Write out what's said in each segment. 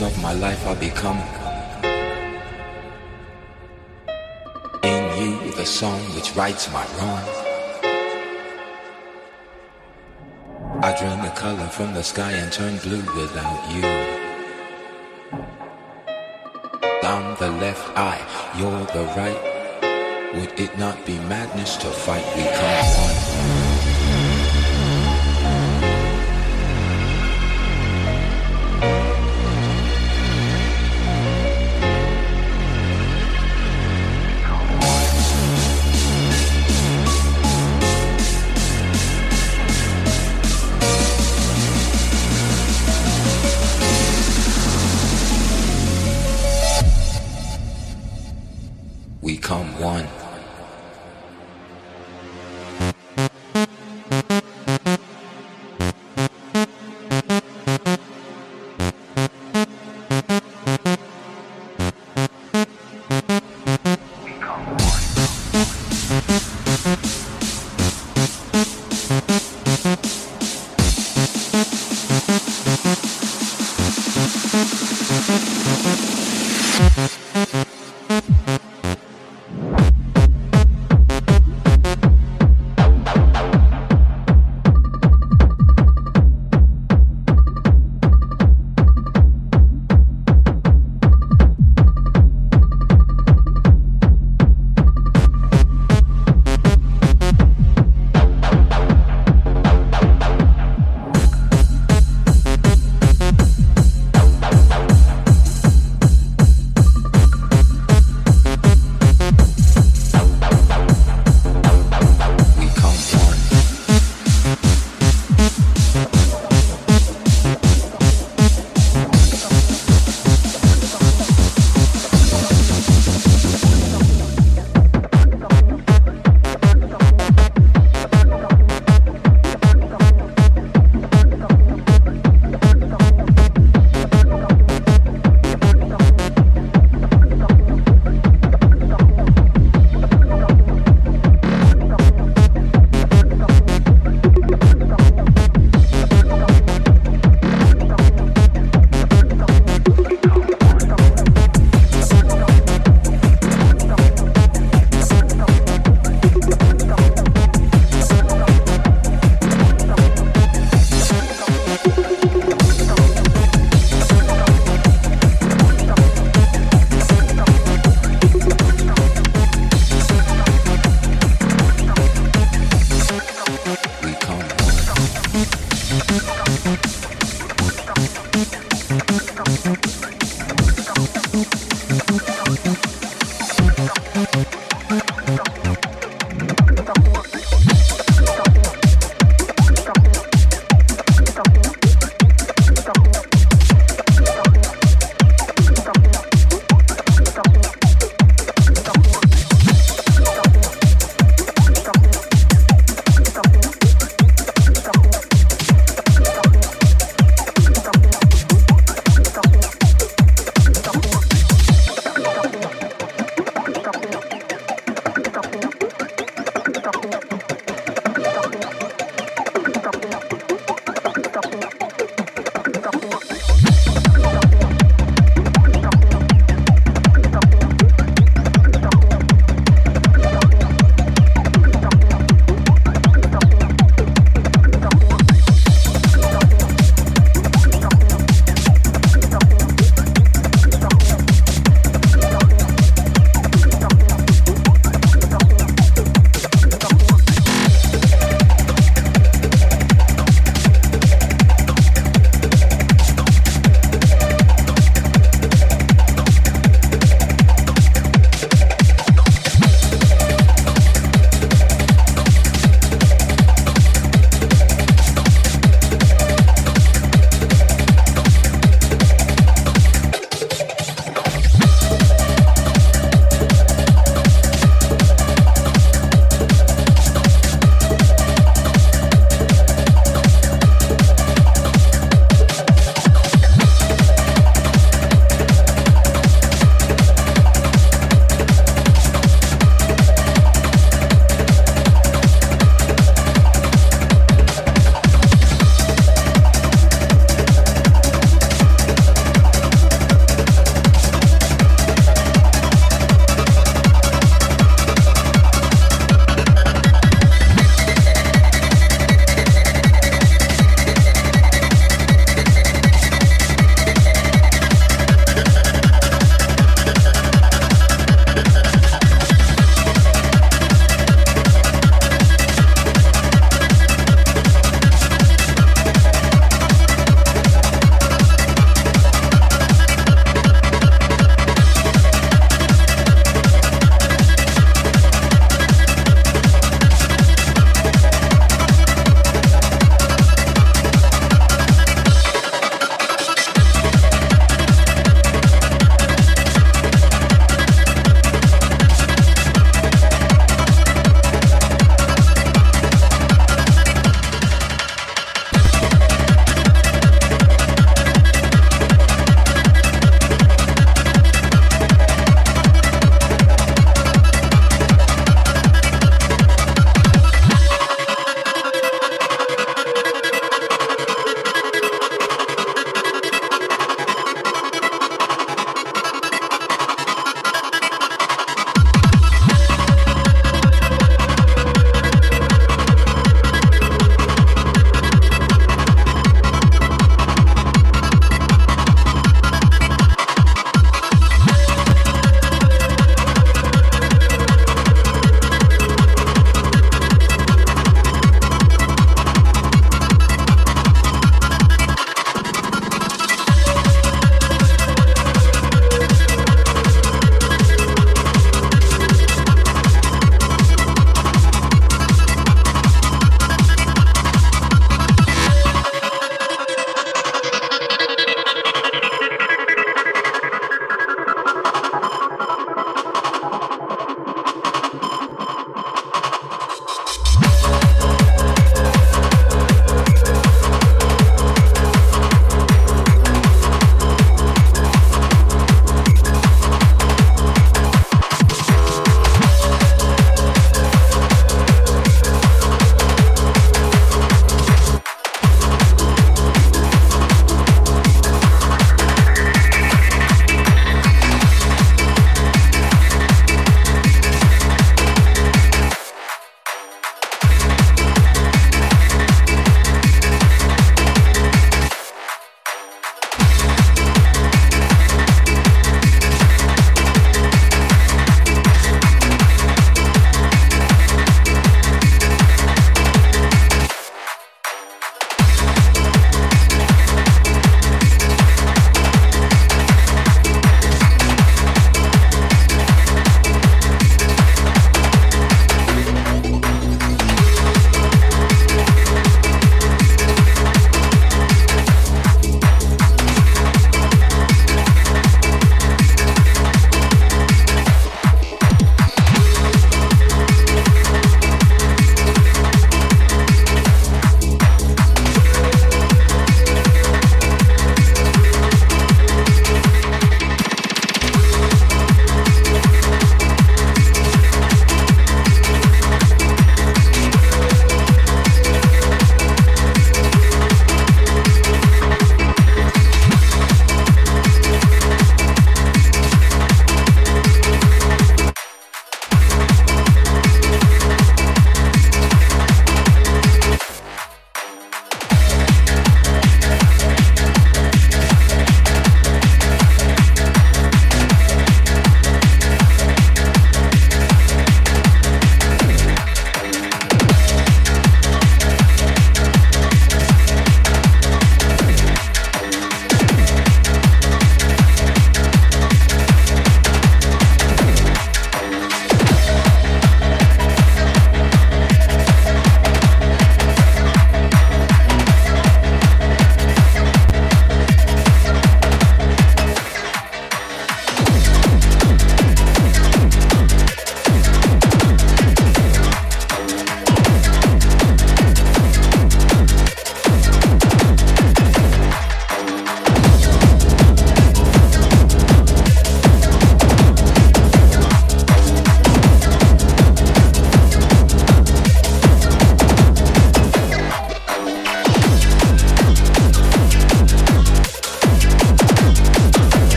Of my life are becoming. In you, the song which rights my wrong. I drain the color from the sky and turn blue without you. I'm the left eye, you're the right. Would it not be madness to fight? We come one.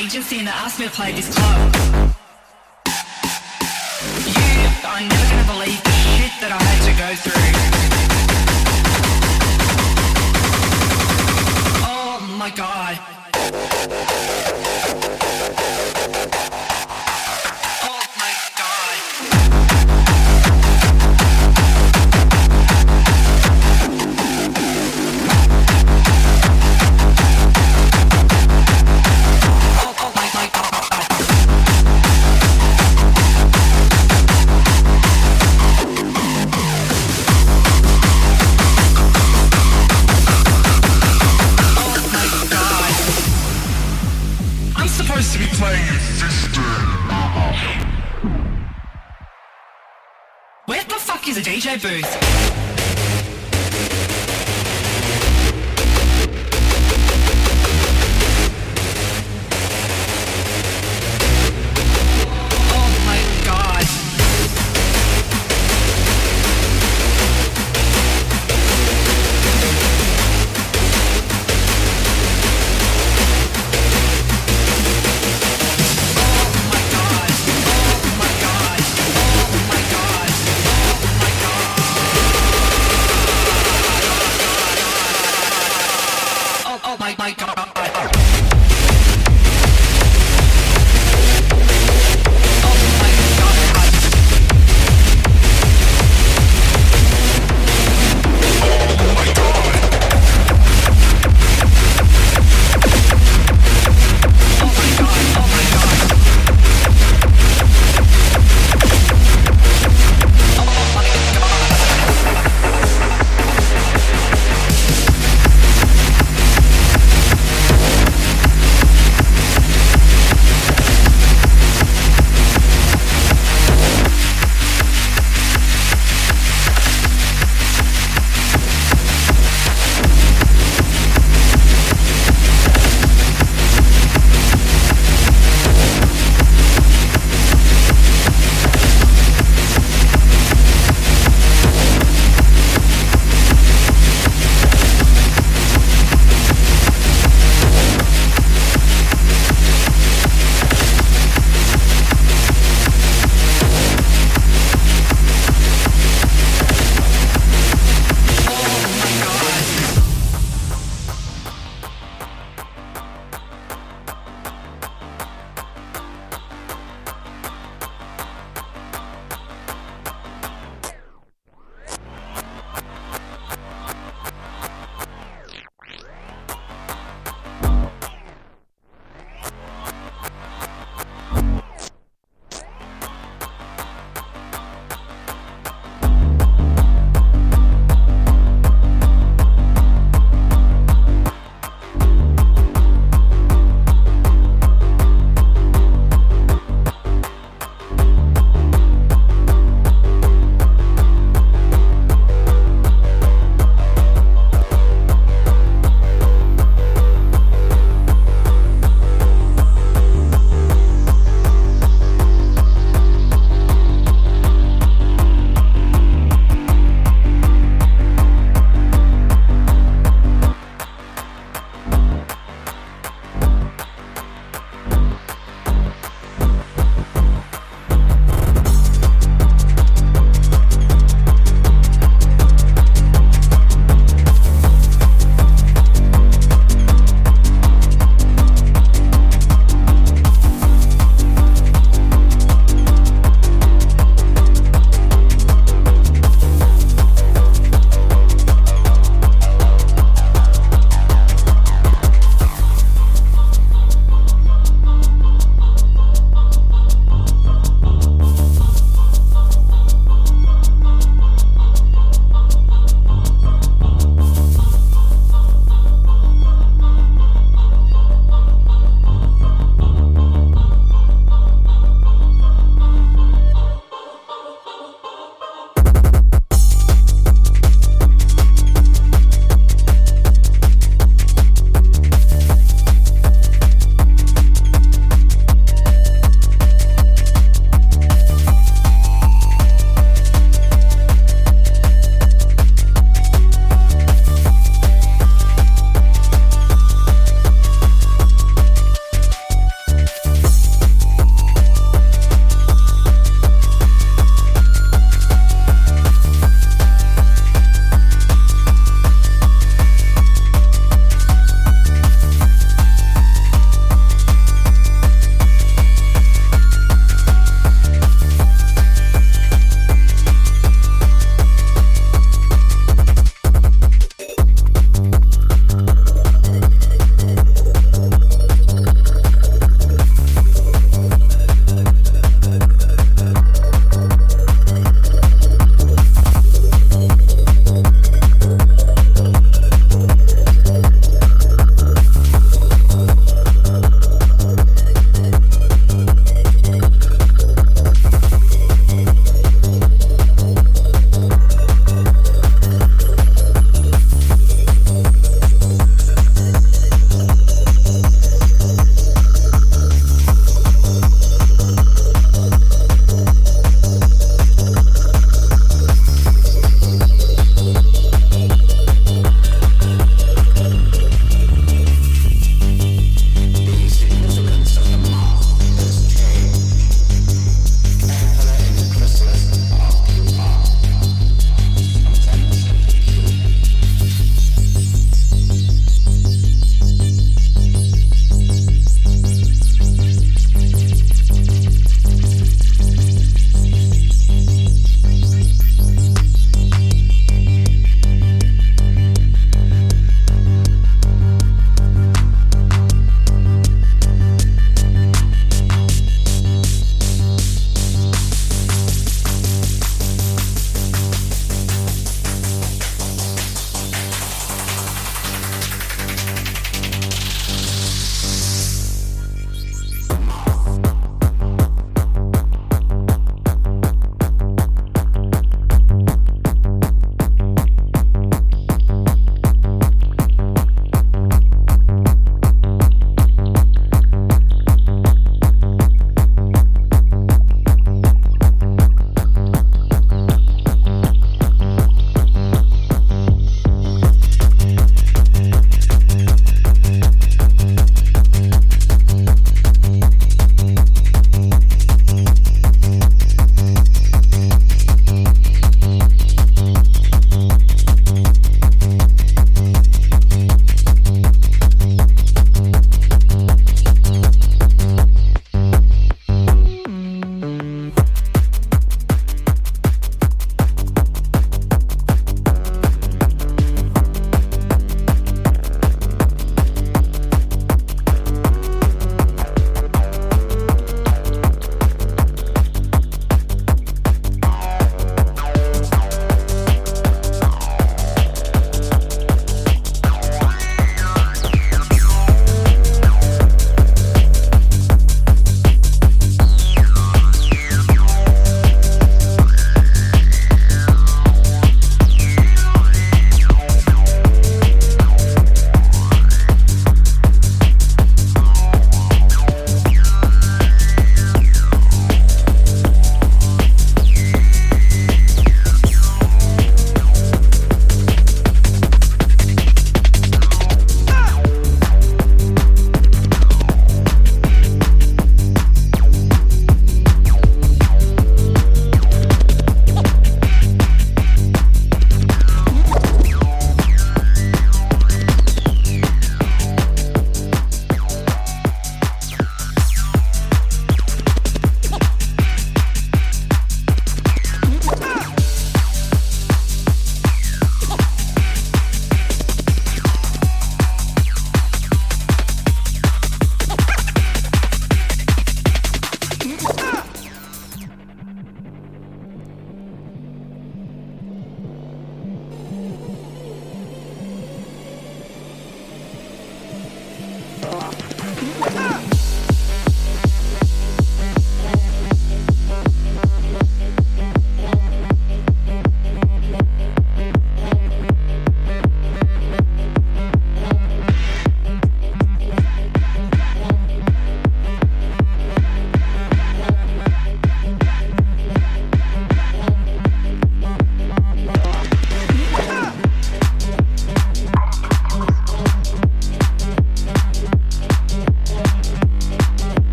Agency and they asked me to play this club. You are never gonna believe the shit that I had to go through. Oh my god. DJ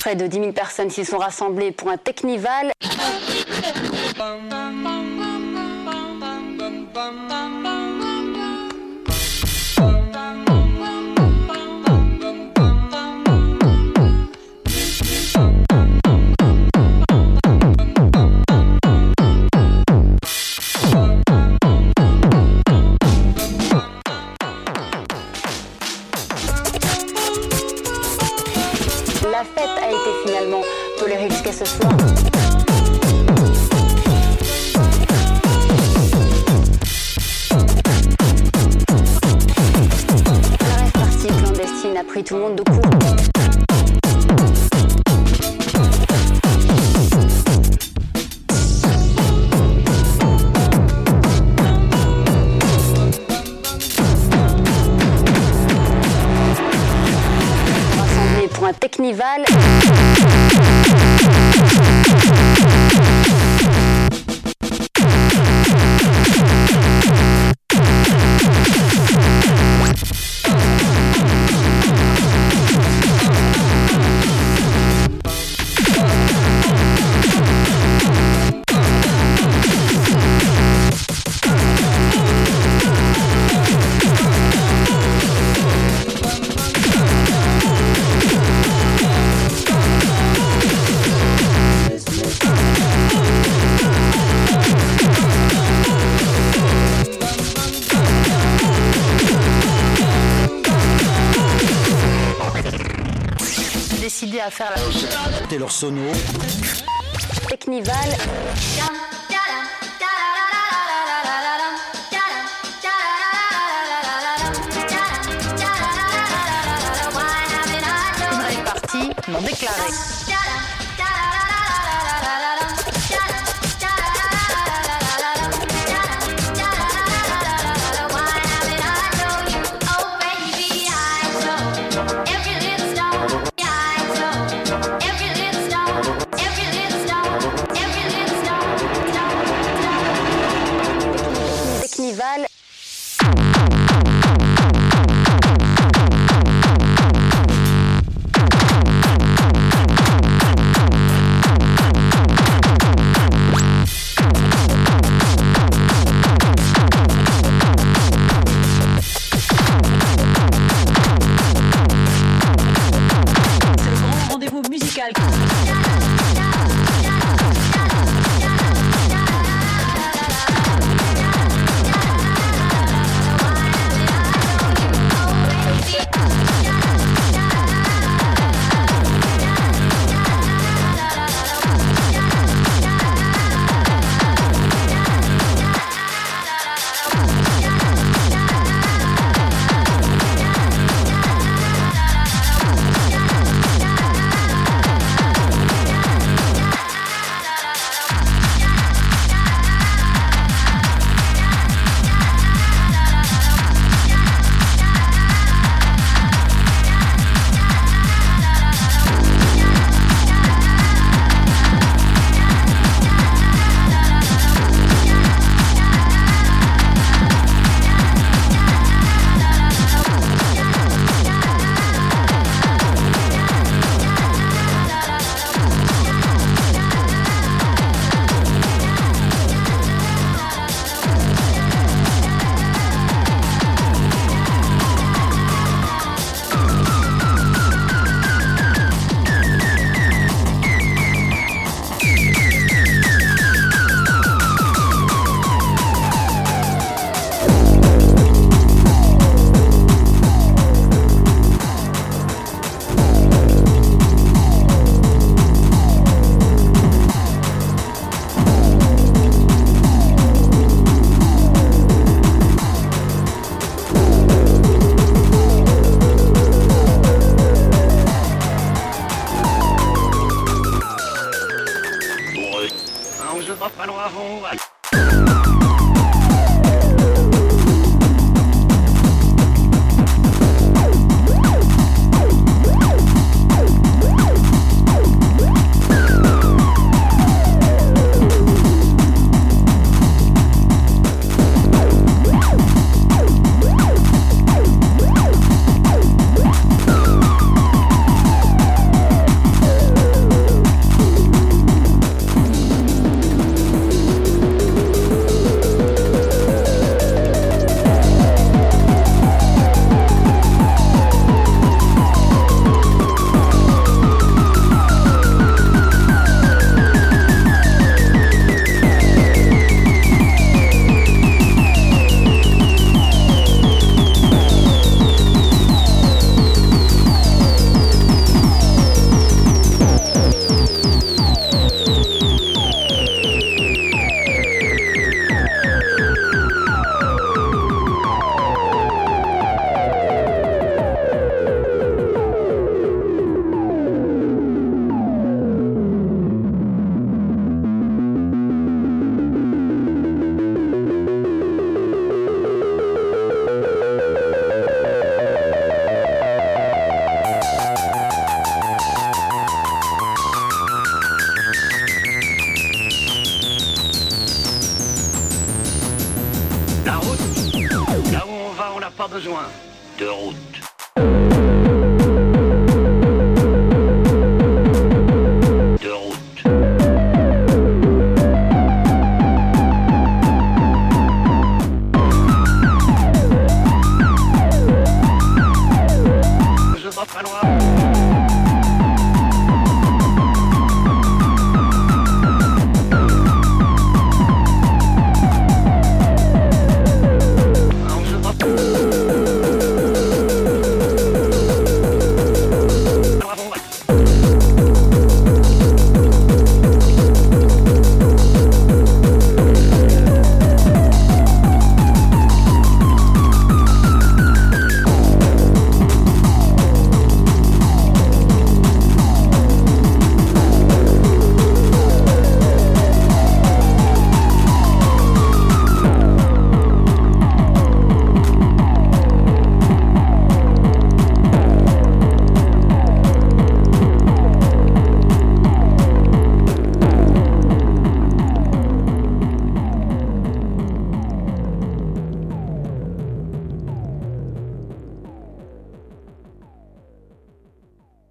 Près de 10 000 personnes s'y sont rassemblées pour un technival. sonos.